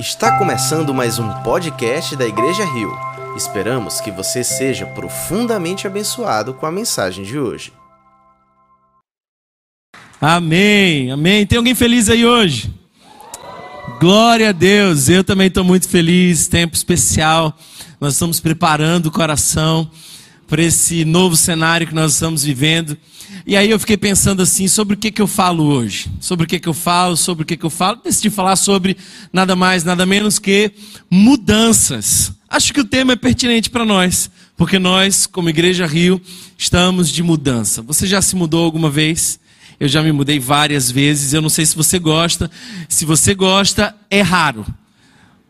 Está começando mais um podcast da Igreja Rio. Esperamos que você seja profundamente abençoado com a mensagem de hoje. Amém, amém. Tem alguém feliz aí hoje? Glória a Deus, eu também estou muito feliz. Tempo especial, nós estamos preparando o coração para esse novo cenário que nós estamos vivendo. E aí eu fiquei pensando assim, sobre o que, que eu falo hoje? Sobre o que, que eu falo, sobre o que, que eu falo. Decidi falar sobre nada mais, nada menos que mudanças. Acho que o tema é pertinente para nós, porque nós, como Igreja Rio, estamos de mudança. Você já se mudou alguma vez? Eu já me mudei várias vezes. Eu não sei se você gosta. Se você gosta, é raro.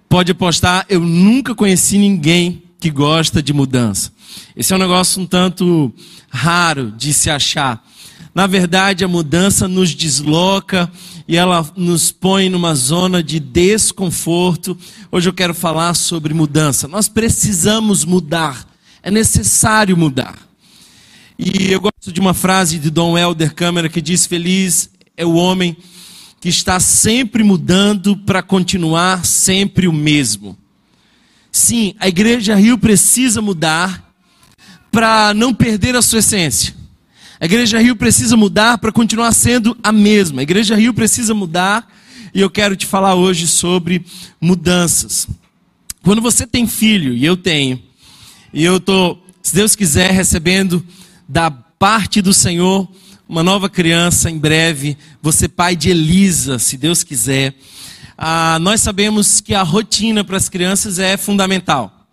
Pode apostar, eu nunca conheci ninguém que gosta de mudança. Esse é um negócio um tanto raro de se achar. Na verdade, a mudança nos desloca e ela nos põe numa zona de desconforto. Hoje eu quero falar sobre mudança. Nós precisamos mudar, é necessário mudar. E eu gosto de uma frase de Dom Helder Câmara que diz: Feliz é o homem que está sempre mudando para continuar sempre o mesmo. Sim, a Igreja Rio precisa mudar para não perder a sua essência. A Igreja Rio precisa mudar para continuar sendo a mesma. A Igreja Rio precisa mudar e eu quero te falar hoje sobre mudanças. Quando você tem filho, e eu tenho, e eu estou, se Deus quiser, recebendo da parte do Senhor uma nova criança em breve, você pai de Elisa, se Deus quiser. Ah, nós sabemos que a rotina para as crianças é fundamental.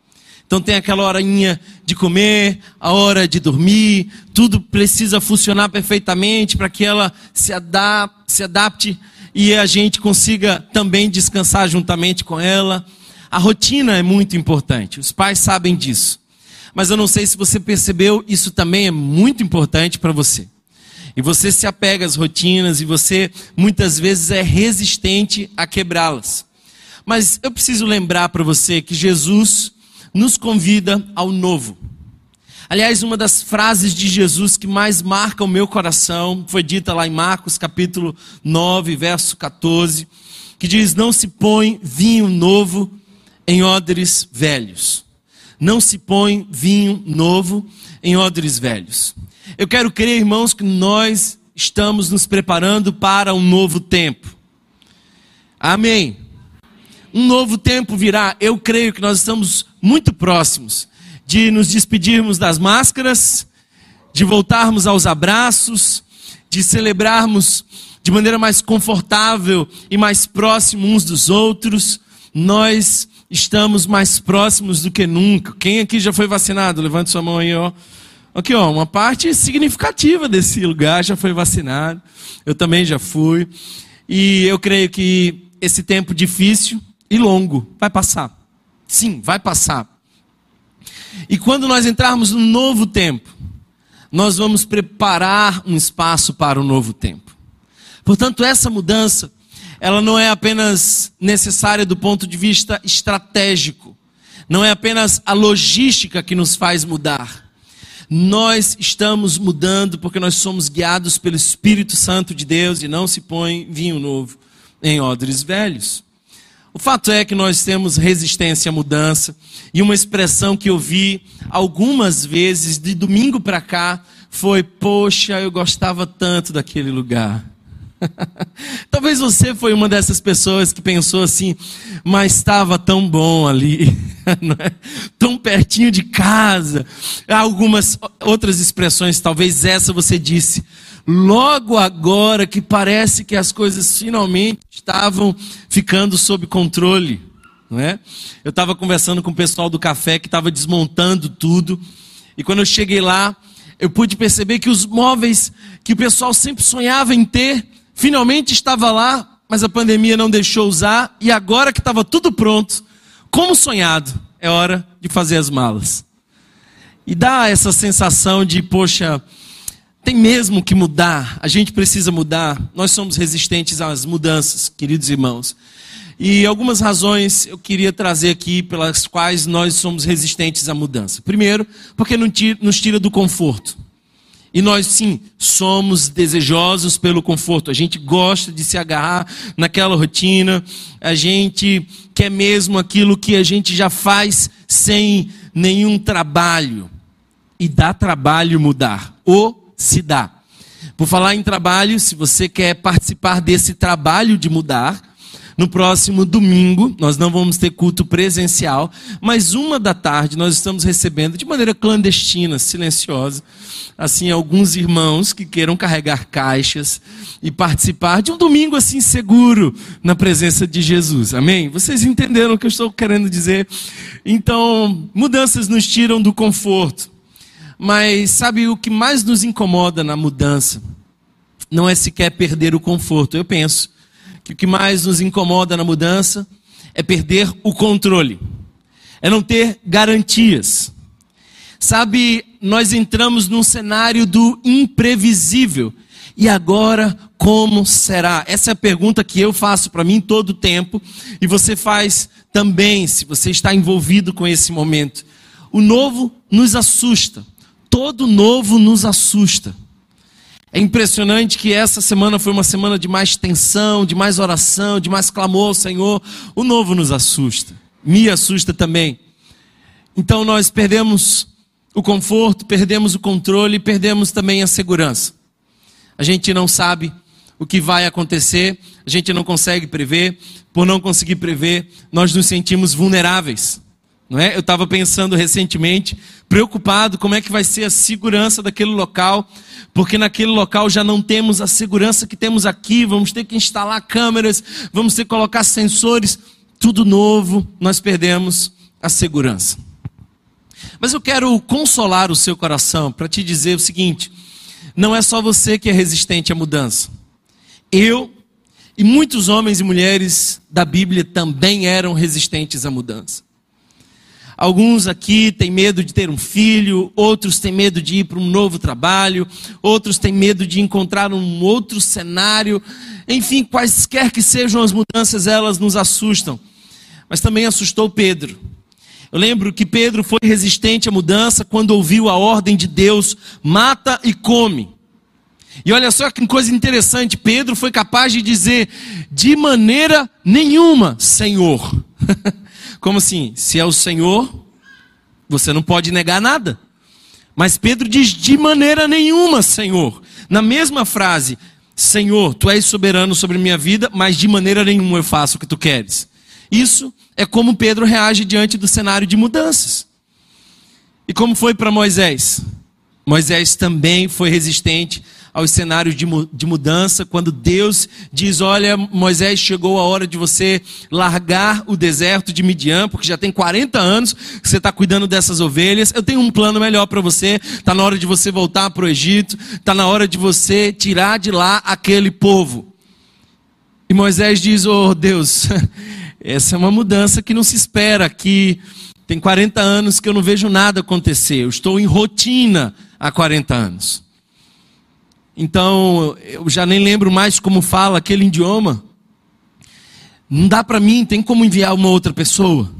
Então tem aquela horinha de comer, a hora de dormir, tudo precisa funcionar perfeitamente para que ela se se adapte e a gente consiga também descansar juntamente com ela. A rotina é muito importante, os pais sabem disso. Mas eu não sei se você percebeu, isso também é muito importante para você. E você se apega às rotinas e você muitas vezes é resistente a quebrá-las. Mas eu preciso lembrar para você que Jesus nos convida ao novo. Aliás, uma das frases de Jesus que mais marca o meu coração foi dita lá em Marcos capítulo 9, verso 14, que diz: Não se põe vinho novo em odres velhos. Não se põe vinho novo em odres velhos. Eu quero crer, irmãos, que nós estamos nos preparando para um novo tempo. Amém. Um novo tempo virá. Eu creio que nós estamos muito próximos de nos despedirmos das máscaras, de voltarmos aos abraços, de celebrarmos de maneira mais confortável e mais próximo uns dos outros. Nós estamos mais próximos do que nunca. Quem aqui já foi vacinado? Levante sua mão aí, ó. Aqui, ó, uma parte significativa desse lugar já foi vacinado. Eu também já fui. E eu creio que esse tempo difícil e longo vai passar. Sim, vai passar. E quando nós entrarmos no novo tempo, nós vamos preparar um espaço para o novo tempo. Portanto, essa mudança, ela não é apenas necessária do ponto de vista estratégico, não é apenas a logística que nos faz mudar. Nós estamos mudando porque nós somos guiados pelo Espírito Santo de Deus e não se põe vinho novo em odres velhos. O fato é que nós temos resistência à mudança, e uma expressão que eu vi algumas vezes de domingo para cá foi: Poxa, eu gostava tanto daquele lugar. Talvez você foi uma dessas pessoas que pensou assim, mas estava tão bom ali, é? tão pertinho de casa. Algumas outras expressões, talvez essa você disse, logo agora que parece que as coisas finalmente estavam ficando sob controle. Não é? Eu estava conversando com o pessoal do café que estava desmontando tudo, e quando eu cheguei lá, eu pude perceber que os móveis que o pessoal sempre sonhava em ter, finalmente estava lá, mas a pandemia não deixou usar, e agora que estava tudo pronto, como sonhado, é hora de fazer as malas. E dá essa sensação de, poxa, tem mesmo que mudar, a gente precisa mudar. Nós somos resistentes às mudanças, queridos irmãos. E algumas razões eu queria trazer aqui pelas quais nós somos resistentes à mudança. Primeiro, porque nos tira do conforto. E nós sim somos desejosos pelo conforto. A gente gosta de se agarrar naquela rotina. A gente quer mesmo aquilo que a gente já faz sem nenhum trabalho. E dá trabalho mudar. Ou se dá. Por falar em trabalho, se você quer participar desse trabalho de mudar, no próximo domingo, nós não vamos ter culto presencial, mas uma da tarde nós estamos recebendo de maneira clandestina, silenciosa, assim, alguns irmãos que queiram carregar caixas e participar de um domingo assim seguro na presença de Jesus. Amém? Vocês entenderam o que eu estou querendo dizer? Então, mudanças nos tiram do conforto. Mas sabe o que mais nos incomoda na mudança? Não é sequer perder o conforto. Eu penso que o que mais nos incomoda na mudança é perder o controle, é não ter garantias. Sabe, nós entramos num cenário do imprevisível. E agora, como será? Essa é a pergunta que eu faço para mim todo o tempo, e você faz também, se você está envolvido com esse momento. O novo nos assusta, todo novo nos assusta. É impressionante que essa semana foi uma semana de mais tensão, de mais oração, de mais clamor ao Senhor. O novo nos assusta, me assusta também. Então nós perdemos o conforto, perdemos o controle, perdemos também a segurança. A gente não sabe o que vai acontecer, a gente não consegue prever. Por não conseguir prever, nós nos sentimos vulneráveis. Não é? Eu estava pensando recentemente, preocupado como é que vai ser a segurança daquele local, porque naquele local já não temos a segurança que temos aqui, vamos ter que instalar câmeras, vamos ter que colocar sensores, tudo novo, nós perdemos a segurança. Mas eu quero consolar o seu coração para te dizer o seguinte: não é só você que é resistente à mudança. Eu e muitos homens e mulheres da Bíblia também eram resistentes à mudança. Alguns aqui têm medo de ter um filho, outros têm medo de ir para um novo trabalho, outros têm medo de encontrar um outro cenário. Enfim, quaisquer que sejam as mudanças, elas nos assustam. Mas também assustou Pedro. Eu lembro que Pedro foi resistente à mudança quando ouviu a ordem de Deus: mata e come. E olha só que coisa interessante, Pedro foi capaz de dizer: de maneira nenhuma, Senhor. Como assim? Se é o Senhor, você não pode negar nada. Mas Pedro diz: de maneira nenhuma, Senhor. Na mesma frase, Senhor, tu és soberano sobre minha vida, mas de maneira nenhuma eu faço o que tu queres. Isso é como Pedro reage diante do cenário de mudanças. E como foi para Moisés? Moisés também foi resistente aos cenários de, de mudança, quando Deus diz: Olha, Moisés, chegou a hora de você largar o deserto de Midian, porque já tem 40 anos que você está cuidando dessas ovelhas. Eu tenho um plano melhor para você. Está na hora de você voltar para o Egito, está na hora de você tirar de lá aquele povo. E Moisés diz: Oh Deus, essa é uma mudança que não se espera, que tem 40 anos que eu não vejo nada acontecer. Eu estou em rotina há 40 anos. Então, eu já nem lembro mais como fala aquele idioma. Não dá para mim, tem como enviar uma outra pessoa.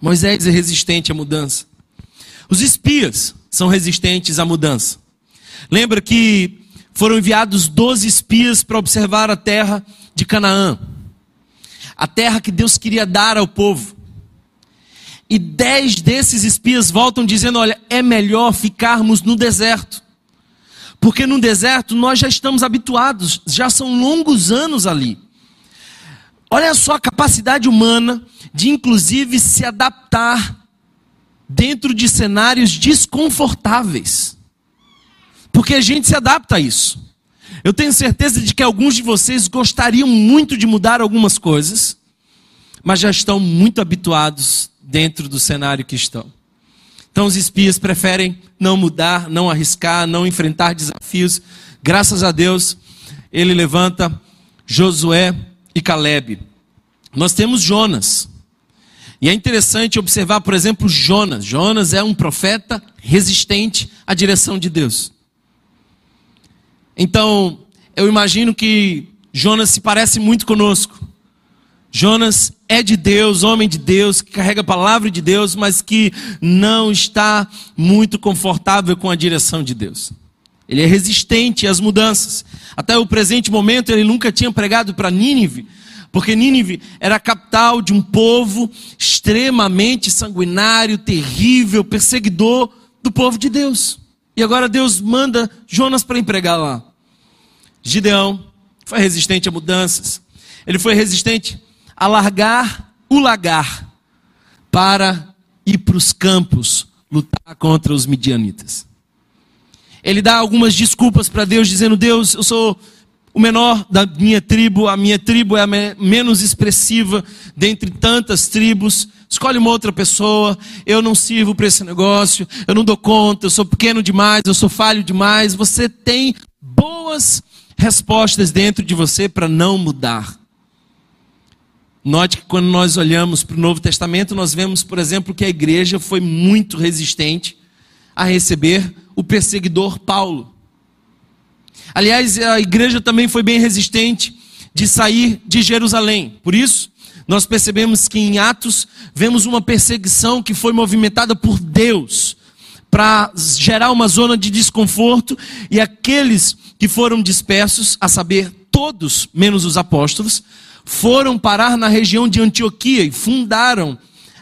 Moisés é resistente à mudança. Os espias são resistentes à mudança. Lembra que foram enviados 12 espias para observar a terra de Canaã. A terra que Deus queria dar ao povo. E dez desses espias voltam dizendo: olha, é melhor ficarmos no deserto. Porque no deserto nós já estamos habituados, já são longos anos ali. Olha só a capacidade humana de, inclusive, se adaptar dentro de cenários desconfortáveis. Porque a gente se adapta a isso. Eu tenho certeza de que alguns de vocês gostariam muito de mudar algumas coisas, mas já estão muito habituados dentro do cenário que estão. Então os espias preferem não mudar, não arriscar, não enfrentar desafios. Graças a Deus, ele levanta Josué e Caleb. Nós temos Jonas. E é interessante observar, por exemplo, Jonas. Jonas é um profeta resistente à direção de Deus. Então, eu imagino que Jonas se parece muito conosco. Jonas é de Deus, homem de Deus, que carrega a palavra de Deus, mas que não está muito confortável com a direção de Deus. ele é resistente às mudanças. Até o presente momento ele nunca tinha pregado para Nínive, porque Nínive era a capital de um povo extremamente sanguinário, terrível, perseguidor do povo de Deus. E agora Deus manda Jonas para empregar lá. Gideão foi resistente a mudanças. Ele foi resistente a largar o lagar para ir para os campos lutar contra os midianitas. Ele dá algumas desculpas para Deus, dizendo: Deus, eu sou o menor da minha tribo, a minha tribo é a menos expressiva dentre tantas tribos. Escolhe uma outra pessoa, eu não sirvo para esse negócio, eu não dou conta, eu sou pequeno demais, eu sou falho demais. Você tem boas respostas dentro de você para não mudar. Note que quando nós olhamos para o Novo Testamento, nós vemos, por exemplo, que a igreja foi muito resistente a receber o perseguidor Paulo. Aliás, a igreja também foi bem resistente de sair de Jerusalém. Por isso, nós percebemos que em Atos vemos uma perseguição que foi movimentada por Deus para gerar uma zona de desconforto e aqueles que foram dispersos, a saber, todos menos os apóstolos, foram parar na região de Antioquia e fundaram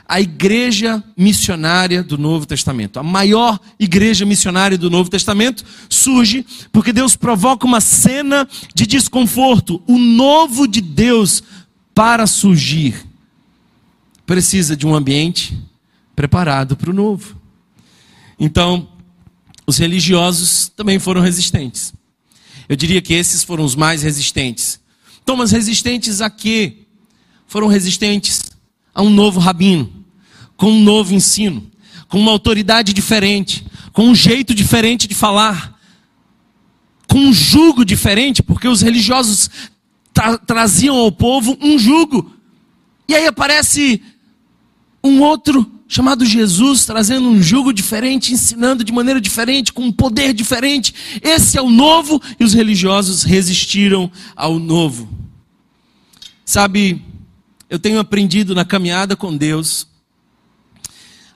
a igreja missionária do Novo Testamento. A maior igreja missionária do Novo Testamento surge porque Deus provoca uma cena de desconforto. O novo de Deus, para surgir, precisa de um ambiente preparado para o novo. Então, os religiosos também foram resistentes. Eu diria que esses foram os mais resistentes. Então, mas resistentes a quê? Foram resistentes a um novo rabino, com um novo ensino, com uma autoridade diferente, com um jeito diferente de falar, com um jugo diferente, porque os religiosos tra traziam ao povo um jugo. E aí aparece um outro chamado Jesus, trazendo um jugo diferente, ensinando de maneira diferente, com um poder diferente. Esse é o novo e os religiosos resistiram ao novo. Sabe, eu tenho aprendido na caminhada com Deus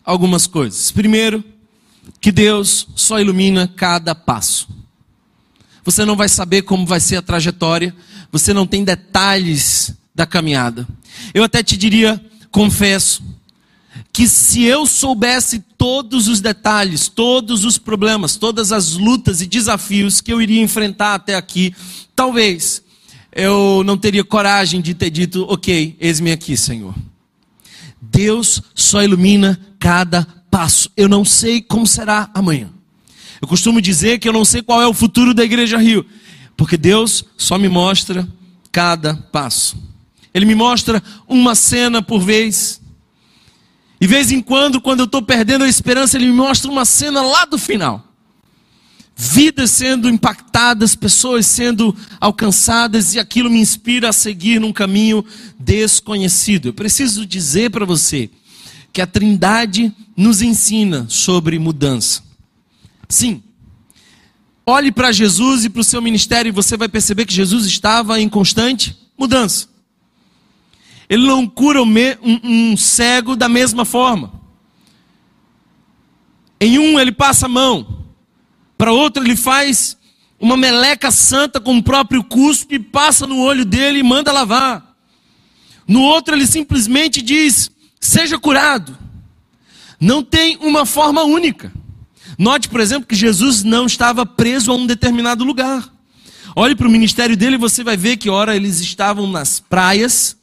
algumas coisas. Primeiro, que Deus só ilumina cada passo. Você não vai saber como vai ser a trajetória, você não tem detalhes da caminhada. Eu até te diria, confesso, que se eu soubesse todos os detalhes, todos os problemas, todas as lutas e desafios que eu iria enfrentar até aqui, talvez eu não teria coragem de ter dito, ok, eis-me aqui, Senhor. Deus só ilumina cada passo. Eu não sei como será amanhã. Eu costumo dizer que eu não sei qual é o futuro da Igreja Rio, porque Deus só me mostra cada passo. Ele me mostra uma cena por vez, e vez em quando, quando eu estou perdendo a esperança, ele me mostra uma cena lá do final. Vidas sendo impactadas, pessoas sendo alcançadas, e aquilo me inspira a seguir num caminho desconhecido. Eu preciso dizer para você que a Trindade nos ensina sobre mudança. Sim, olhe para Jesus e para o seu ministério e você vai perceber que Jesus estava em constante mudança. Ele não cura um, um cego da mesma forma. Em um ele passa a mão, para outro ele faz uma meleca santa com o próprio cuspe, passa no olho dele e manda lavar. No outro ele simplesmente diz: seja curado. Não tem uma forma única. Note, por exemplo, que Jesus não estava preso a um determinado lugar. Olhe para o ministério dele e você vai ver que, ora, eles estavam nas praias,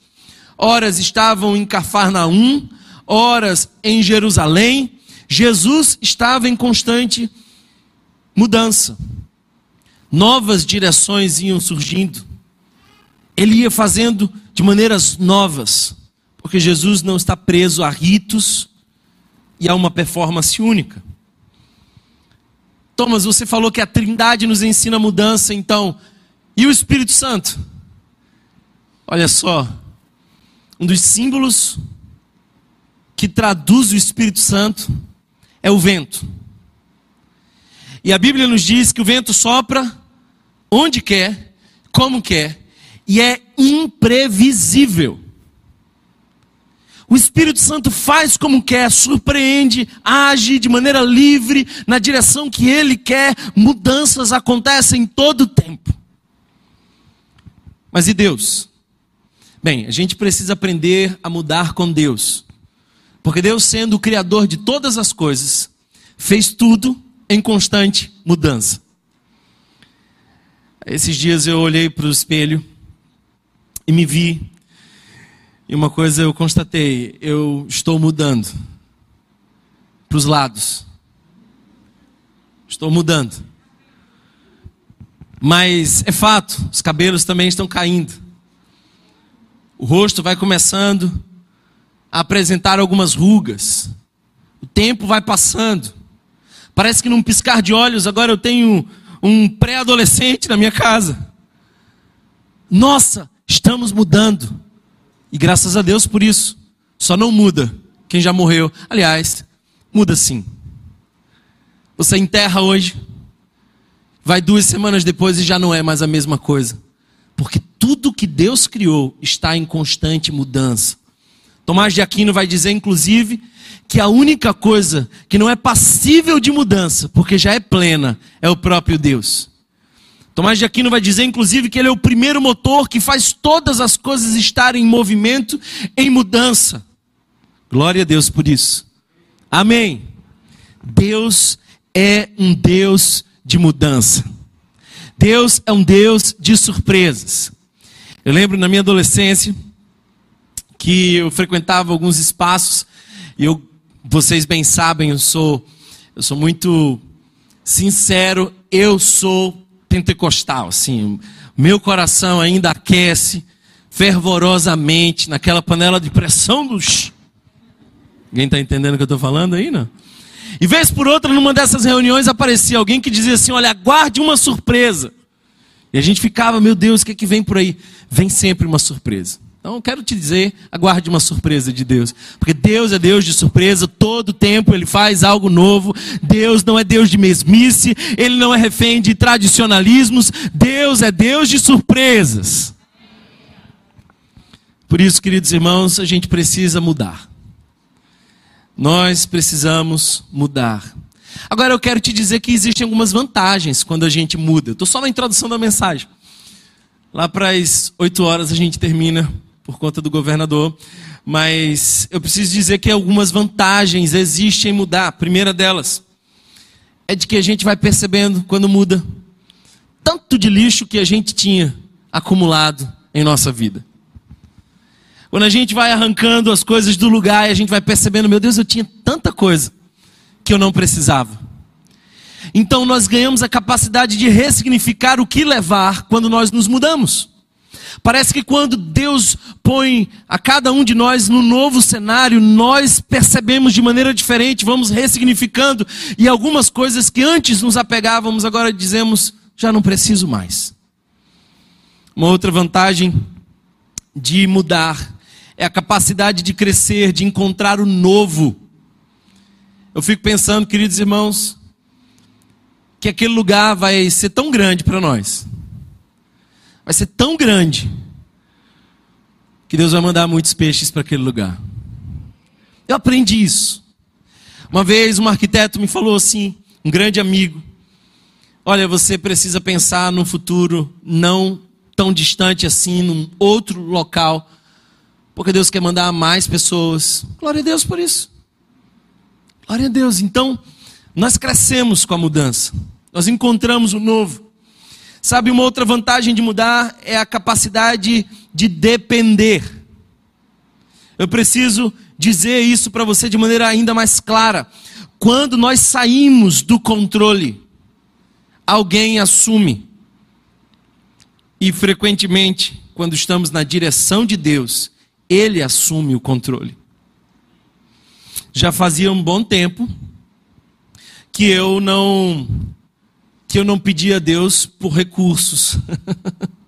horas estavam em Cafarnaum, horas em Jerusalém. Jesus estava em constante mudança. Novas direções iam surgindo. Ele ia fazendo de maneiras novas, porque Jesus não está preso a ritos e a uma performance única. Thomas, você falou que a Trindade nos ensina mudança, então, e o Espírito Santo? Olha só, um dos símbolos que traduz o Espírito Santo é o vento. E a Bíblia nos diz que o vento sopra onde quer, como quer, e é imprevisível. O Espírito Santo faz como quer, surpreende, age de maneira livre na direção que ele quer. Mudanças acontecem todo o tempo. Mas e Deus? Bem, a gente precisa aprender a mudar com Deus. Porque Deus, sendo o Criador de todas as coisas, fez tudo em constante mudança. Esses dias eu olhei para o espelho e me vi e uma coisa eu constatei: eu estou mudando para os lados. Estou mudando. Mas é fato, os cabelos também estão caindo. O rosto vai começando a apresentar algumas rugas. O tempo vai passando. Parece que num piscar de olhos, agora eu tenho um pré-adolescente na minha casa. Nossa, estamos mudando. E graças a Deus por isso. Só não muda quem já morreu. Aliás, muda sim. Você enterra hoje, vai duas semanas depois e já não é mais a mesma coisa. Porque tudo que Deus criou está em constante mudança. Tomás de Aquino vai dizer, inclusive, que a única coisa que não é passível de mudança, porque já é plena, é o próprio Deus. Tomás de Aquino vai dizer, inclusive, que ele é o primeiro motor que faz todas as coisas estarem em movimento, em mudança. Glória a Deus por isso. Amém. Deus é um Deus de mudança. Deus é um Deus de surpresas. Eu lembro na minha adolescência que eu frequentava alguns espaços e eu, vocês bem sabem, eu sou eu sou muito sincero, eu sou pentecostal, assim, meu coração ainda aquece fervorosamente naquela panela de pressão dos. Alguém está entendendo o que eu estou falando aí, não? E vez por outra, numa dessas reuniões, aparecia alguém que dizia assim: Olha, aguarde uma surpresa. E a gente ficava, meu Deus, o que é que vem por aí? Vem sempre uma surpresa. Então eu quero te dizer, aguarde uma surpresa de Deus. Porque Deus é Deus de surpresa, todo tempo Ele faz algo novo. Deus não é Deus de mesmice, Ele não é refém de tradicionalismos. Deus é Deus de surpresas. Por isso, queridos irmãos, a gente precisa mudar. Nós precisamos mudar. Agora eu quero te dizer que existem algumas vantagens quando a gente muda. Estou só na introdução da mensagem. Lá para as 8 horas a gente termina por conta do governador. Mas eu preciso dizer que algumas vantagens existem em mudar. A primeira delas é de que a gente vai percebendo quando muda tanto de lixo que a gente tinha acumulado em nossa vida. Quando a gente vai arrancando as coisas do lugar e a gente vai percebendo, meu Deus, eu tinha tanta coisa que eu não precisava. Então nós ganhamos a capacidade de ressignificar o que levar quando nós nos mudamos. Parece que quando Deus põe a cada um de nós no novo cenário, nós percebemos de maneira diferente, vamos ressignificando, e algumas coisas que antes nos apegávamos, agora dizemos, já não preciso mais. Uma outra vantagem de mudar é a capacidade de crescer, de encontrar o novo. Eu fico pensando, queridos irmãos, que aquele lugar vai ser tão grande para nós vai ser tão grande que Deus vai mandar muitos peixes para aquele lugar. Eu aprendi isso. Uma vez um arquiteto me falou assim, um grande amigo: Olha, você precisa pensar num futuro não tão distante assim, num outro local, porque Deus quer mandar mais pessoas. Glória a Deus por isso. Glória a Deus. Então, nós crescemos com a mudança, nós encontramos o novo. Sabe, uma outra vantagem de mudar é a capacidade de depender. Eu preciso dizer isso para você de maneira ainda mais clara. Quando nós saímos do controle, alguém assume. E frequentemente, quando estamos na direção de Deus, Ele assume o controle. Já fazia um bom tempo que eu não que eu não pedia a Deus por recursos.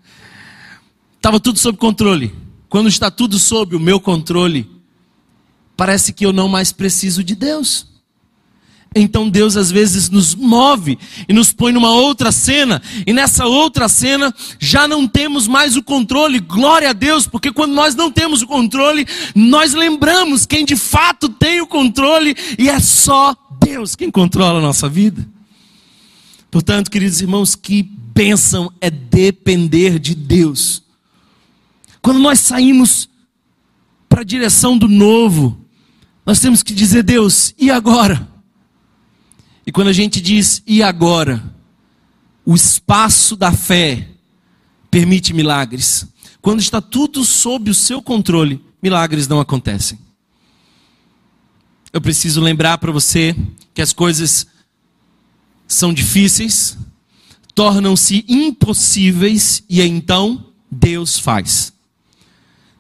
Estava tudo sob controle. Quando está tudo sob o meu controle, parece que eu não mais preciso de Deus. Então Deus às vezes nos move e nos põe numa outra cena, e nessa outra cena já não temos mais o controle. Glória a Deus, porque quando nós não temos o controle, nós lembramos quem de fato tem o controle e é só Deus quem controla a nossa vida. Portanto, queridos irmãos, que bênção é depender de Deus. Quando nós saímos para a direção do novo, nós temos que dizer: Deus, e agora? E quando a gente diz e agora, o espaço da fé permite milagres. Quando está tudo sob o seu controle, milagres não acontecem. Eu preciso lembrar para você que as coisas são difíceis, tornam-se impossíveis e então Deus faz.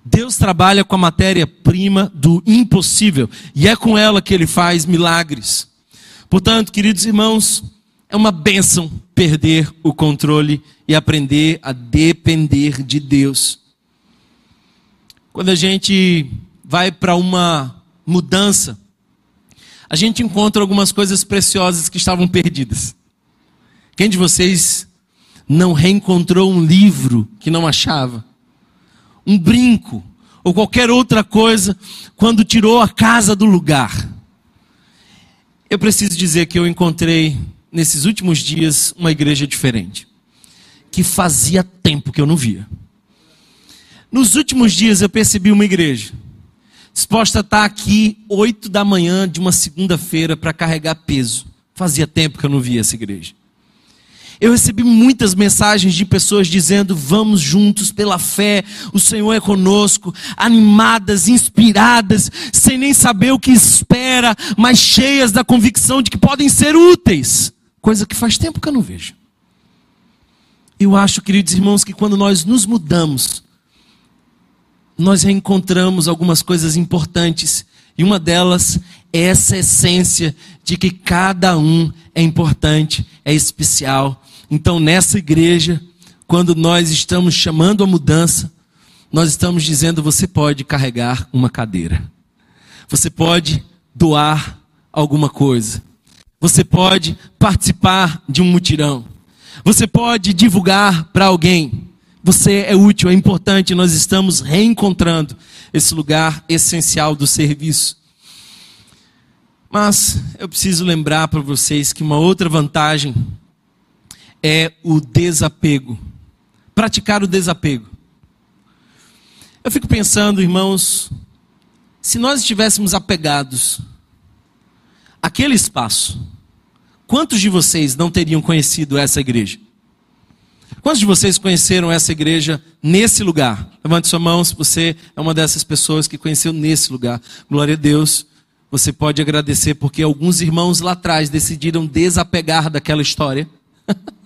Deus trabalha com a matéria-prima do impossível e é com ela que ele faz milagres. Portanto, queridos irmãos, é uma bênção perder o controle e aprender a depender de Deus. Quando a gente vai para uma mudança, a gente encontra algumas coisas preciosas que estavam perdidas. Quem de vocês não reencontrou um livro que não achava? Um brinco ou qualquer outra coisa quando tirou a casa do lugar? Eu preciso dizer que eu encontrei nesses últimos dias uma igreja diferente, que fazia tempo que eu não via. Nos últimos dias eu percebi uma igreja disposta a estar aqui oito da manhã de uma segunda-feira para carregar peso. Fazia tempo que eu não via essa igreja. Eu recebi muitas mensagens de pessoas dizendo: vamos juntos pela fé, o Senhor é conosco, animadas, inspiradas, sem nem saber o que espera, mas cheias da convicção de que podem ser úteis, coisa que faz tempo que eu não vejo. Eu acho, queridos irmãos, que quando nós nos mudamos, nós reencontramos algumas coisas importantes, e uma delas é essa essência de que cada um é importante, é especial então, nessa igreja, quando nós estamos chamando a mudança, nós estamos dizendo: você pode carregar uma cadeira, você pode doar alguma coisa, você pode participar de um mutirão, você pode divulgar para alguém. Você é útil, é importante, nós estamos reencontrando esse lugar essencial do serviço. Mas eu preciso lembrar para vocês que uma outra vantagem é o desapego. Praticar o desapego. Eu fico pensando, irmãos, se nós estivéssemos apegados àquele espaço, quantos de vocês não teriam conhecido essa igreja? Quantos de vocês conheceram essa igreja nesse lugar? Levante sua mão se você é uma dessas pessoas que conheceu nesse lugar. Glória a Deus. Você pode agradecer porque alguns irmãos lá atrás decidiram desapegar daquela história.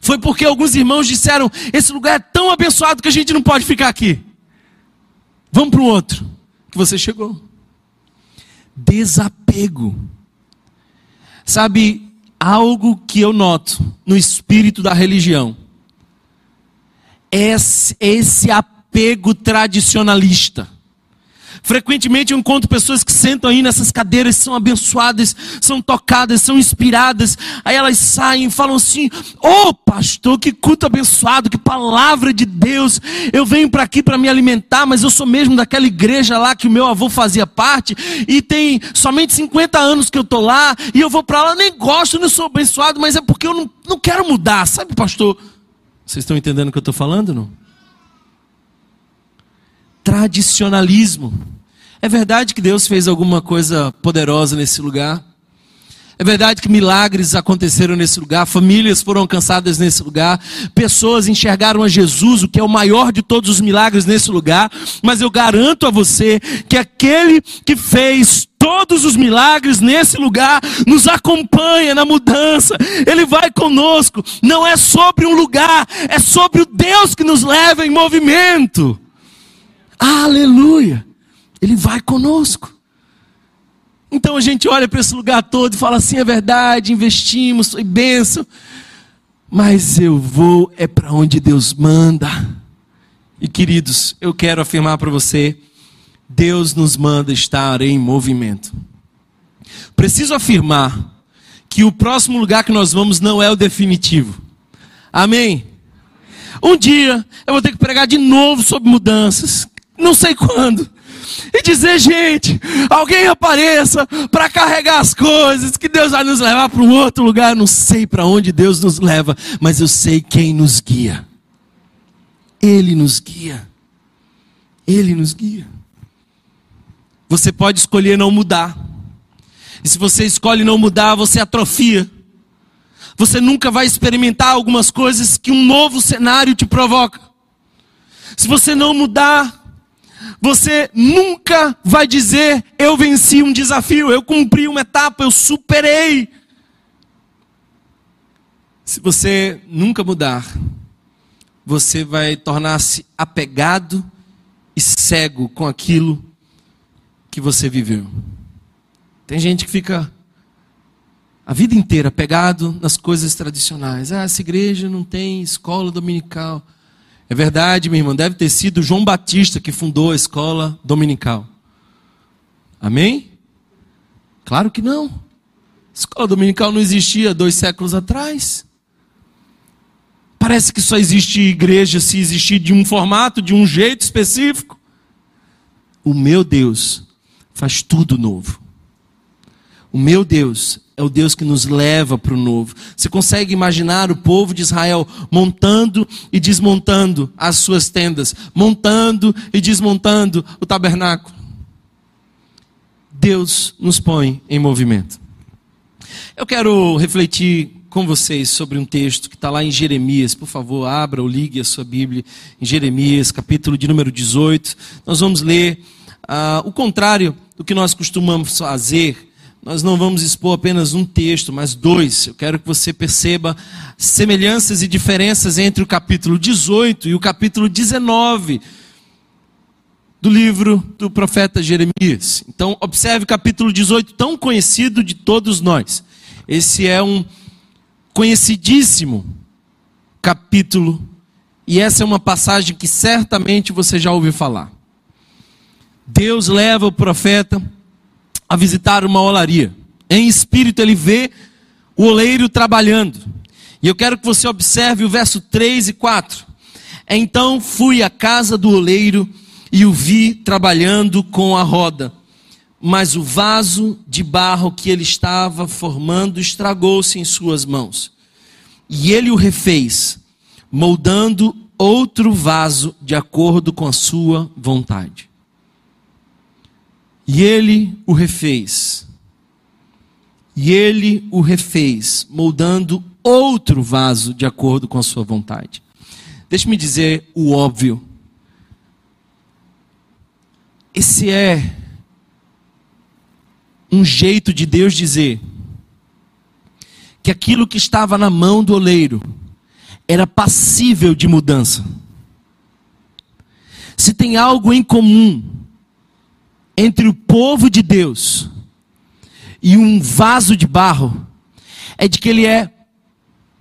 Foi porque alguns irmãos disseram: esse lugar é tão abençoado que a gente não pode ficar aqui. Vamos para o outro. Que você chegou. Desapego. Sabe, algo que eu noto no espírito da religião é esse apego tradicionalista. Frequentemente eu encontro pessoas que sentam aí nessas cadeiras, são abençoadas, são tocadas, são inspiradas. Aí elas saem e falam assim: Ô oh, pastor, que culto abençoado, que palavra de Deus. Eu venho para aqui para me alimentar, mas eu sou mesmo daquela igreja lá que o meu avô fazia parte, e tem somente 50 anos que eu estou lá, e eu vou para lá, nem gosto, não sou abençoado, mas é porque eu não, não quero mudar, sabe, pastor? Vocês estão entendendo o que eu estou falando, não? Tradicionalismo. É verdade que Deus fez alguma coisa poderosa nesse lugar. É verdade que milagres aconteceram nesse lugar, famílias foram alcançadas nesse lugar, pessoas enxergaram a Jesus, o que é o maior de todos os milagres nesse lugar, mas eu garanto a você que aquele que fez todos os milagres nesse lugar nos acompanha na mudança, ele vai conosco. Não é sobre um lugar, é sobre o Deus que nos leva em movimento. Aleluia! Ele vai conosco. Então a gente olha para esse lugar todo e fala assim: é verdade, investimos, foi bênção. Mas eu vou é para onde Deus manda. E queridos, eu quero afirmar para você: Deus nos manda estar em movimento. Preciso afirmar que o próximo lugar que nós vamos não é o definitivo. Amém? Um dia eu vou ter que pregar de novo sobre mudanças. Não sei quando. E dizer, gente, alguém apareça para carregar as coisas, que Deus vai nos levar para um outro lugar. Eu não sei para onde Deus nos leva, mas eu sei quem nos guia. Ele nos guia. Ele nos guia. Você pode escolher não mudar. E se você escolhe não mudar, você atrofia. Você nunca vai experimentar algumas coisas que um novo cenário te provoca. Se você não mudar, você nunca vai dizer: Eu venci um desafio, eu cumpri uma etapa, eu superei. Se você nunca mudar, você vai tornar-se apegado e cego com aquilo que você viveu. Tem gente que fica a vida inteira pegado nas coisas tradicionais. Ah, essa igreja não tem escola dominical. É verdade, minha irmã, deve ter sido João Batista que fundou a escola dominical. Amém? Claro que não. escola dominical não existia dois séculos atrás. Parece que só existe igreja se existir de um formato, de um jeito específico. O meu Deus faz tudo novo. O meu Deus é o Deus que nos leva para o novo. Você consegue imaginar o povo de Israel montando e desmontando as suas tendas, montando e desmontando o tabernáculo? Deus nos põe em movimento. Eu quero refletir com vocês sobre um texto que está lá em Jeremias. Por favor, abra ou ligue a sua Bíblia em Jeremias, capítulo de número 18. Nós vamos ler uh, o contrário do que nós costumamos fazer nós não vamos expor apenas um texto, mas dois. Eu quero que você perceba semelhanças e diferenças entre o capítulo 18 e o capítulo 19 do livro do profeta Jeremias. Então, observe o capítulo 18, tão conhecido de todos nós. Esse é um conhecidíssimo capítulo, e essa é uma passagem que certamente você já ouviu falar. Deus leva o profeta a visitar uma olaria. Em espírito, ele vê o oleiro trabalhando. E eu quero que você observe o verso 3 e 4. Então fui à casa do oleiro e o vi trabalhando com a roda. Mas o vaso de barro que ele estava formando estragou-se em suas mãos. E ele o refez, moldando outro vaso de acordo com a sua vontade. E ele o refez. E ele o refez, moldando outro vaso de acordo com a sua vontade. Deixe-me dizer o óbvio. Esse é um jeito de Deus dizer que aquilo que estava na mão do oleiro era passível de mudança. Se tem algo em comum entre o povo de Deus e um vaso de barro é de que ele é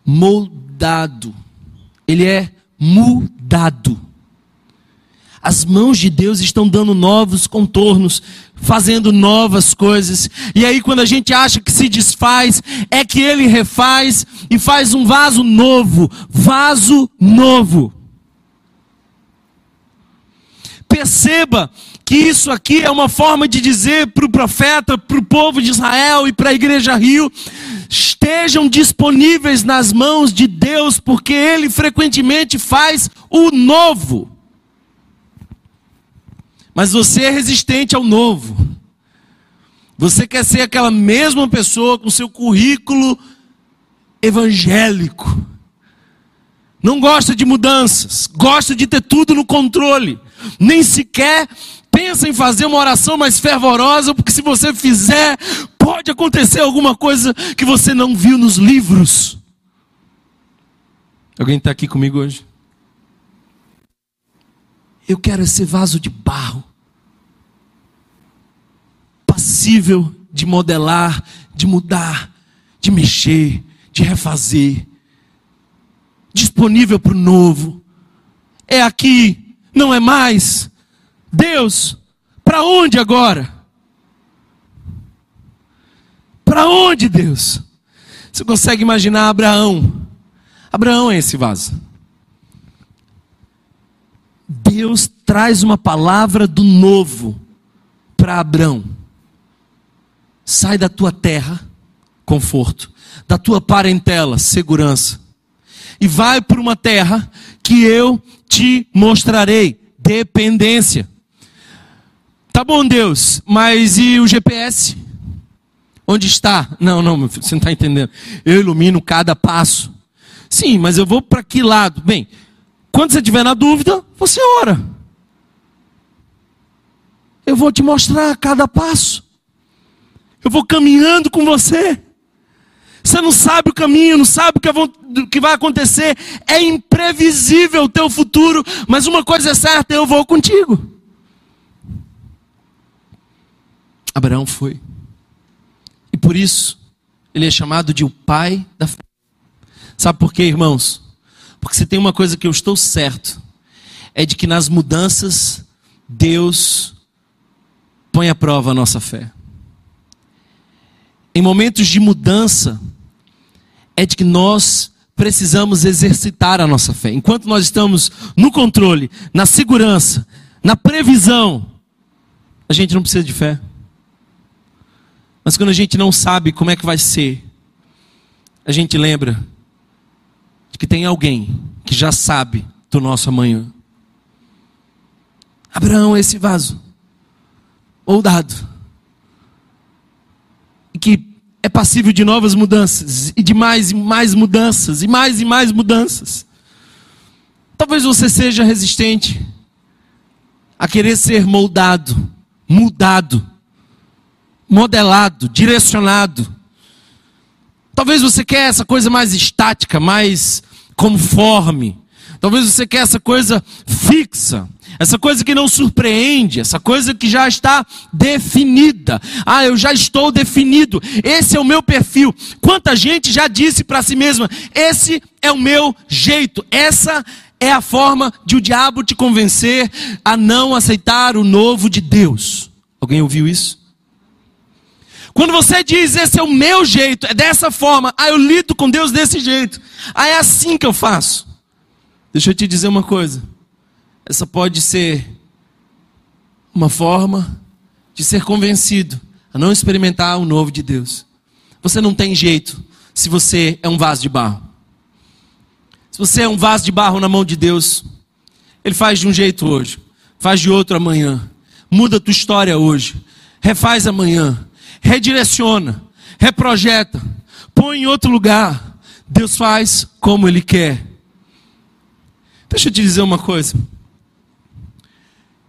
moldado, ele é mudado. As mãos de Deus estão dando novos contornos, fazendo novas coisas. E aí, quando a gente acha que se desfaz, é que ele refaz e faz um vaso novo vaso novo. Perceba que isso aqui é uma forma de dizer para o profeta, para o povo de Israel e para a igreja Rio: estejam disponíveis nas mãos de Deus, porque Ele frequentemente faz o novo. Mas você é resistente ao novo. Você quer ser aquela mesma pessoa com seu currículo evangélico. Não gosta de mudanças, gosta de ter tudo no controle. Nem sequer pensa em fazer uma oração mais fervorosa, porque se você fizer, pode acontecer alguma coisa que você não viu nos livros. Alguém está aqui comigo hoje? Eu quero ser vaso de barro, passível de modelar, de mudar, de mexer, de refazer, disponível para o novo. É aqui, não é mais. Deus, para onde agora? Para onde, Deus? Você consegue imaginar Abraão? Abraão é esse vaso. Deus traz uma palavra do novo para Abraão. Sai da tua terra, conforto, da tua parentela, segurança, e vai para uma terra que eu te mostrarei, dependência. Tá bom, Deus, mas e o GPS? Onde está? Não, não, meu filho, você não está entendendo. Eu ilumino cada passo. Sim, mas eu vou para que lado? Bem, quando você estiver na dúvida, você ora. Eu vou te mostrar cada passo. Eu vou caminhando com você. Você não sabe o caminho, não sabe o que vai acontecer. É imprevisível o teu futuro, mas uma coisa é certa, eu vou contigo. Abraão foi. E por isso, ele é chamado de o pai da fé. Sabe por quê, irmãos? Porque se tem uma coisa que eu estou certo, é de que nas mudanças, Deus põe à prova a nossa fé. Em momentos de mudança, é de que nós precisamos exercitar a nossa fé. Enquanto nós estamos no controle, na segurança, na previsão, a gente não precisa de fé. Mas quando a gente não sabe como é que vai ser, a gente lembra de que tem alguém que já sabe do nosso amanhã. Abraão esse vaso, ou dado, e que é passível de novas mudanças, e de mais e mais mudanças, e mais e mais mudanças. Talvez você seja resistente a querer ser moldado, mudado, modelado, direcionado. Talvez você quer essa coisa mais estática, mais conforme. Talvez você quer essa coisa fixa. Essa coisa que não surpreende, essa coisa que já está definida. Ah, eu já estou definido. Esse é o meu perfil. Quanta gente já disse para si mesma: esse é o meu jeito. Essa é a forma de o diabo te convencer a não aceitar o novo de Deus. Alguém ouviu isso? Quando você diz, esse é o meu jeito, é dessa forma, ah, eu lido com Deus desse jeito, ah, é assim que eu faço. Deixa eu te dizer uma coisa. Essa pode ser uma forma de ser convencido a não experimentar o novo de Deus. Você não tem jeito se você é um vaso de barro. Se você é um vaso de barro na mão de Deus, Ele faz de um jeito hoje, faz de outro amanhã, muda a tua história hoje, refaz amanhã, redireciona, reprojeta, põe em outro lugar. Deus faz como Ele quer. Deixa eu te dizer uma coisa.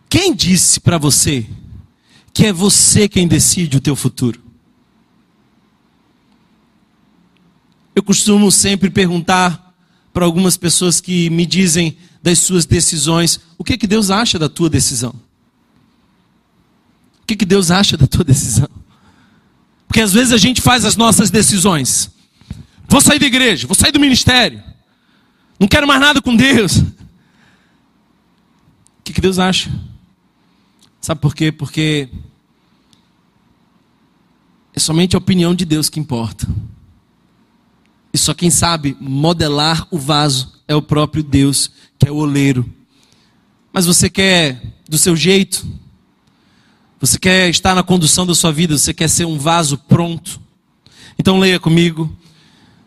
Quem disse para você que é você quem decide o teu futuro? Eu costumo sempre perguntar para algumas pessoas que me dizem das suas decisões, o que que Deus acha da tua decisão? O que que Deus acha da tua decisão? Porque às vezes a gente faz as nossas decisões. Vou sair da igreja, vou sair do ministério. Não quero mais nada com Deus. O que, que Deus acha? Sabe por quê? Porque é somente a opinião de Deus que importa. E só quem sabe modelar o vaso é o próprio Deus, que é o oleiro. Mas você quer do seu jeito? Você quer estar na condução da sua vida? Você quer ser um vaso pronto? Então leia comigo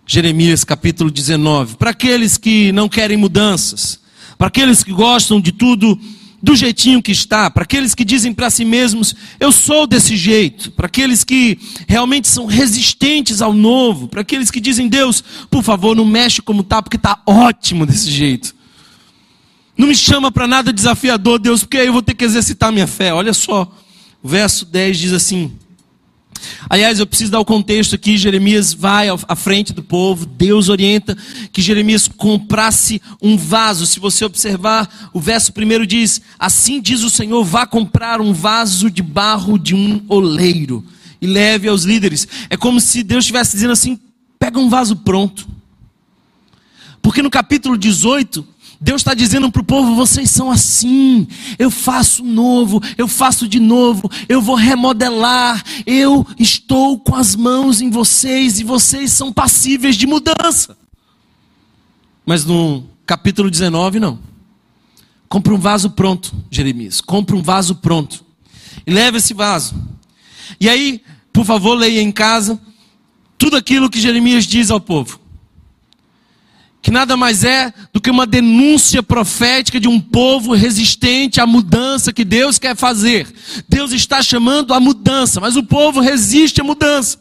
Jeremias capítulo 19. Para aqueles que não querem mudanças, para aqueles que gostam de tudo do jeitinho que está, para aqueles que dizem para si mesmos, eu sou desse jeito, para aqueles que realmente são resistentes ao novo, para aqueles que dizem, Deus, por favor, não mexe como está, porque está ótimo desse jeito. Não me chama para nada desafiador, Deus, porque aí eu vou ter que exercitar minha fé. Olha só, o verso 10 diz assim: Aliás, eu preciso dar o contexto aqui. Jeremias vai à frente do povo. Deus orienta que Jeremias comprasse um vaso. Se você observar, o verso primeiro diz: Assim diz o Senhor: vá comprar um vaso de barro de um oleiro e leve aos líderes. É como se Deus estivesse dizendo assim: pega um vaso pronto. Porque no capítulo 18, Deus está dizendo para o povo: vocês são assim. Eu faço novo, eu faço de novo, eu vou remodelar. Eu estou com as mãos em vocês e vocês são passíveis de mudança. Mas no capítulo 19, não. Compre um vaso pronto, Jeremias. Compre um vaso pronto. E leve esse vaso. E aí, por favor, leia em casa tudo aquilo que Jeremias diz ao povo que nada mais é do que uma denúncia profética de um povo resistente à mudança que Deus quer fazer. Deus está chamando a mudança, mas o povo resiste à mudança.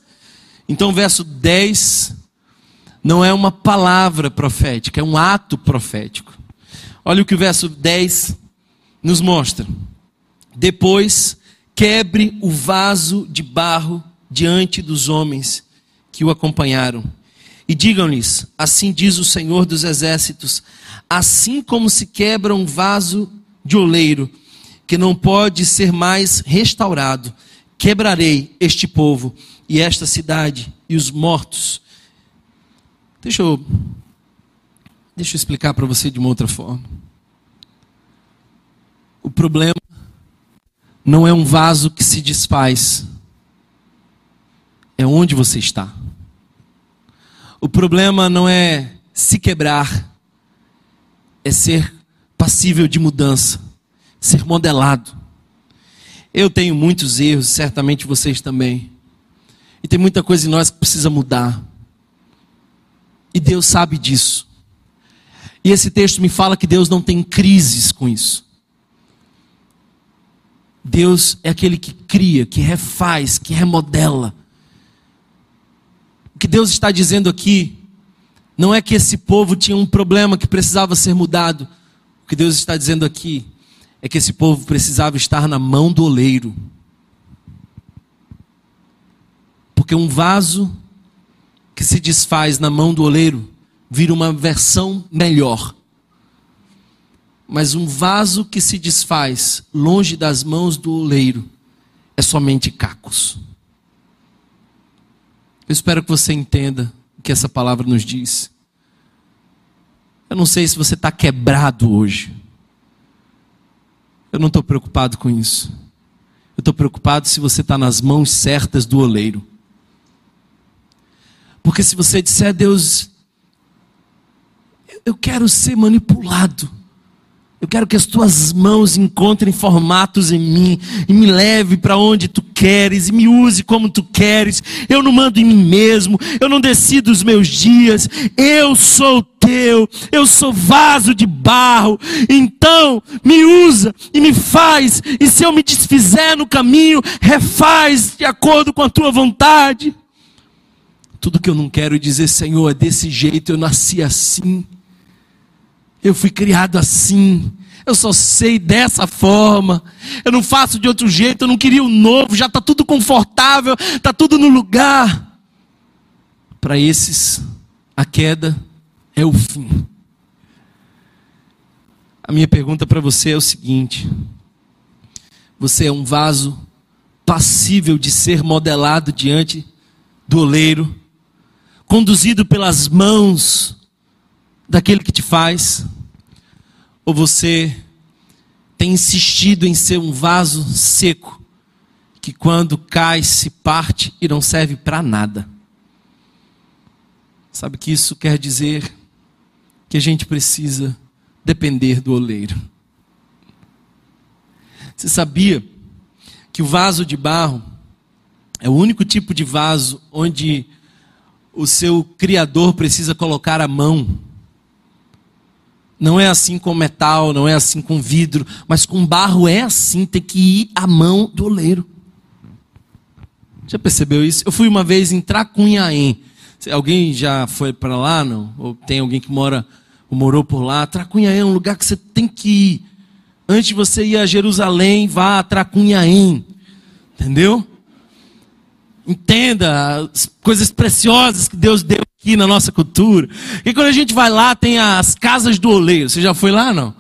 Então, verso 10 não é uma palavra profética, é um ato profético. Olha o que o verso 10 nos mostra. Depois, quebre o vaso de barro diante dos homens que o acompanharam e digam-lhes: Assim diz o Senhor dos Exércitos: Assim como se quebra um vaso de oleiro, que não pode ser mais restaurado, quebrarei este povo e esta cidade e os mortos. Deixa eu, deixa eu explicar para você de uma outra forma. O problema não é um vaso que se desfaz, é onde você está. O problema não é se quebrar, é ser passível de mudança, ser modelado. Eu tenho muitos erros, certamente vocês também. E tem muita coisa em nós que precisa mudar. E Deus sabe disso. E esse texto me fala que Deus não tem crises com isso. Deus é aquele que cria, que refaz, que remodela. O que Deus está dizendo aqui não é que esse povo tinha um problema que precisava ser mudado. O que Deus está dizendo aqui é que esse povo precisava estar na mão do oleiro. Porque um vaso que se desfaz na mão do oleiro vira uma versão melhor. Mas um vaso que se desfaz longe das mãos do oleiro é somente cacos. Eu espero que você entenda o que essa palavra nos diz. Eu não sei se você está quebrado hoje. Eu não estou preocupado com isso. Eu estou preocupado se você está nas mãos certas do oleiro. Porque se você disser a Deus, eu quero ser manipulado. Eu quero que as tuas mãos encontrem formatos em mim e me leve para onde tu queres e me use como tu queres. Eu não mando em mim mesmo, eu não decido os meus dias. Eu sou teu, eu sou vaso de barro. Então, me usa e me faz. E se eu me desfizer no caminho, refaz de acordo com a tua vontade. Tudo que eu não quero dizer, Senhor, é desse jeito, eu nasci assim. Eu fui criado assim. Eu só sei dessa forma. Eu não faço de outro jeito. Eu não queria o novo. Já está tudo confortável. Está tudo no lugar. Para esses, a queda é o fim. A minha pergunta para você é o seguinte: Você é um vaso passível de ser modelado diante do oleiro, conduzido pelas mãos daquele que te faz? Ou você tem insistido em ser um vaso seco, que quando cai se parte e não serve para nada? Sabe que isso quer dizer que a gente precisa depender do oleiro. Você sabia que o vaso de barro é o único tipo de vaso onde o seu criador precisa colocar a mão não é assim com metal, não é assim com vidro, mas com barro é assim, tem que ir a mão do oleiro. Já percebeu isso? Eu fui uma vez em Tracunhaém. Alguém já foi para lá, não? Ou tem alguém que mora ou morou por lá? Tracunhaém é um lugar que você tem que ir. Antes de você ir a Jerusalém, vá a Tracunhaém. Entendeu? Entenda as coisas preciosas que Deus deu aqui na nossa cultura. E quando a gente vai lá, tem as casas do oleiro. Você já foi lá, não?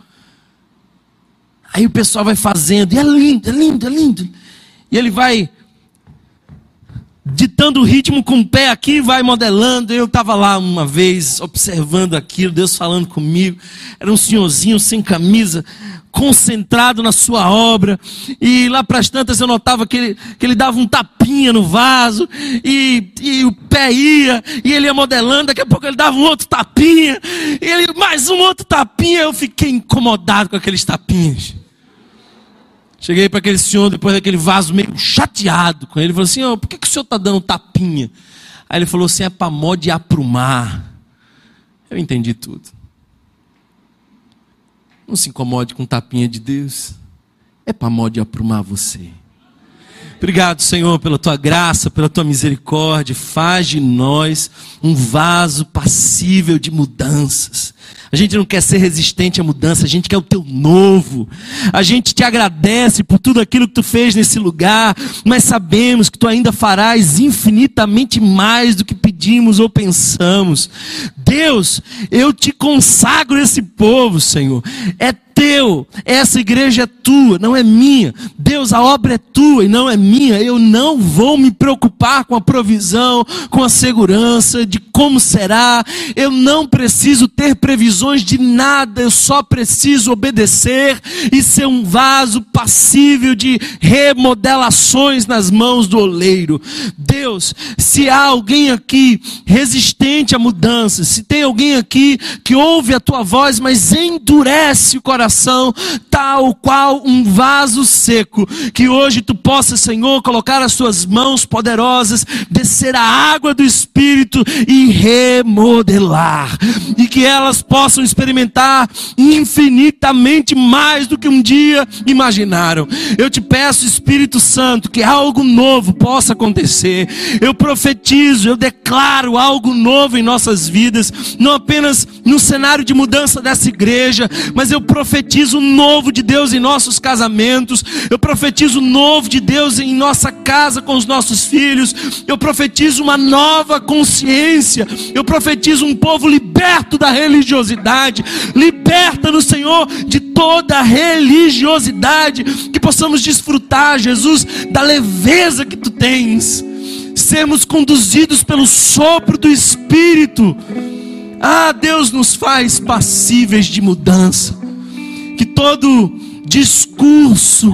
Aí o pessoal vai fazendo, e é lindo, é lindo, é lindo. E ele vai ditando o ritmo com o pé aqui, vai modelando. Eu estava lá uma vez observando aquilo, Deus falando comigo. Era um senhorzinho sem camisa, concentrado na sua obra. E lá para as tantas eu notava que ele, que ele dava um tapinha no vaso, e, e o pé ia, e ele ia modelando. Daqui a pouco ele dava um outro tapinha, e ele mais um outro tapinha. Eu fiquei incomodado com aqueles tapinhas. Cheguei para aquele senhor, depois daquele vaso, meio chateado com ele. Falou assim: oh, por que, que o senhor está dando tapinha? Aí ele falou assim: é para mó de aprumar. Eu entendi tudo. Não se incomode com tapinha de Deus. É para mó de aprumar você. Obrigado, Senhor, pela tua graça, pela tua misericórdia. Faz de nós um vaso passível de mudanças. A gente não quer ser resistente à mudança, a gente quer o teu novo. A gente te agradece por tudo aquilo que tu fez nesse lugar, mas sabemos que tu ainda farás infinitamente mais do que pedimos ou pensamos. Deus, eu te consagro esse povo, Senhor. É teu, essa igreja é tua, não é minha. Deus, a obra é tua e não é minha. Eu não vou me preocupar com a provisão, com a segurança, de como será. Eu não preciso ter previsões de nada, eu só preciso obedecer e ser um vaso passível de remodelações nas mãos do oleiro. Deus, se há alguém aqui resistente à mudança, se tem alguém aqui que ouve a tua voz, mas endurece o coração, tal qual um vaso seco. Que hoje tu possa, Senhor, colocar as tuas mãos poderosas, descer a água do Espírito e remodelar. E que elas possam experimentar infinitamente mais do que um dia imaginaram. Eu te peço, Espírito Santo, que algo novo possa acontecer. Eu profetizo, eu declaro algo novo em nossas vidas, não apenas no cenário de mudança dessa igreja, mas eu profetizo o novo de Deus em nossos casamentos, eu profetizo o novo de Deus em nossa casa com os nossos filhos, eu profetizo uma nova consciência, eu profetizo um povo liberto da religiosidade, liberta no Senhor de toda religiosidade, que possamos desfrutar, Jesus, da leveza que tu tens, sermos conduzidos pelo sopro do Espírito. Ah, Deus nos faz passíveis de mudança que todo discurso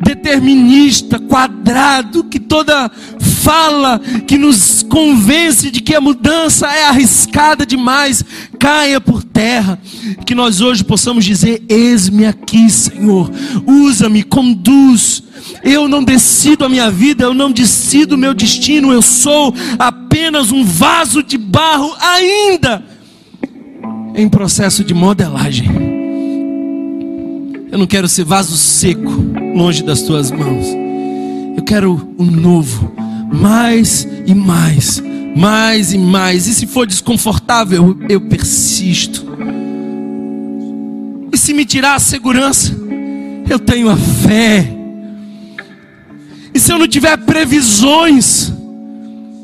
determinista, quadrado, que toda fala que nos convence de que a mudança é arriscada demais, caia por terra. Que nós hoje possamos dizer: Eis-me aqui, Senhor, usa-me, conduz. Eu não decido a minha vida, eu não decido o meu destino, eu sou apenas um vaso de barro ainda em processo de modelagem. Eu não quero ser vaso seco, longe das tuas mãos. Eu quero o novo, mais e mais, mais e mais. E se for desconfortável, eu persisto. E se me tirar a segurança, eu tenho a fé. E se eu não tiver previsões,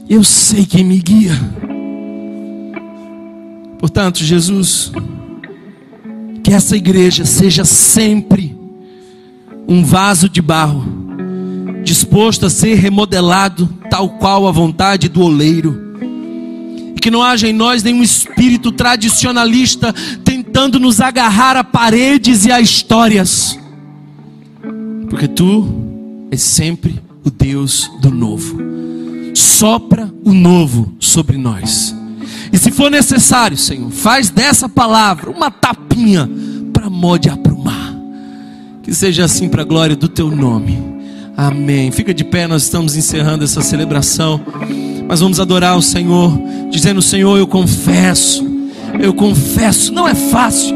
eu sei quem me guia. Portanto, Jesus, que essa igreja seja sempre um vaso de barro, disposto a ser remodelado, tal qual a vontade do oleiro. E que não haja em nós nenhum espírito tradicionalista tentando nos agarrar a paredes e a histórias, porque tu és sempre o Deus do novo. Sopra o novo sobre nós. E se for necessário, Senhor, faz dessa palavra uma tapinha para mode aprumar. Que seja assim para a glória do teu nome. Amém. Fica de pé, nós estamos encerrando essa celebração. Mas vamos adorar o Senhor, dizendo: Senhor, eu confesso, eu confesso, não é fácil,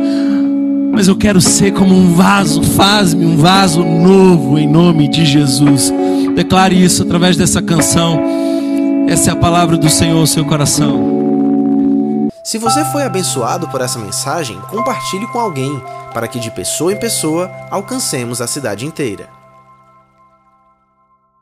mas eu quero ser como um vaso, faz-me um vaso novo em nome de Jesus. Declare isso através dessa canção. Essa é a palavra do Senhor ao seu coração. Se você foi abençoado por essa mensagem, compartilhe com alguém, para que de pessoa em pessoa alcancemos a cidade inteira.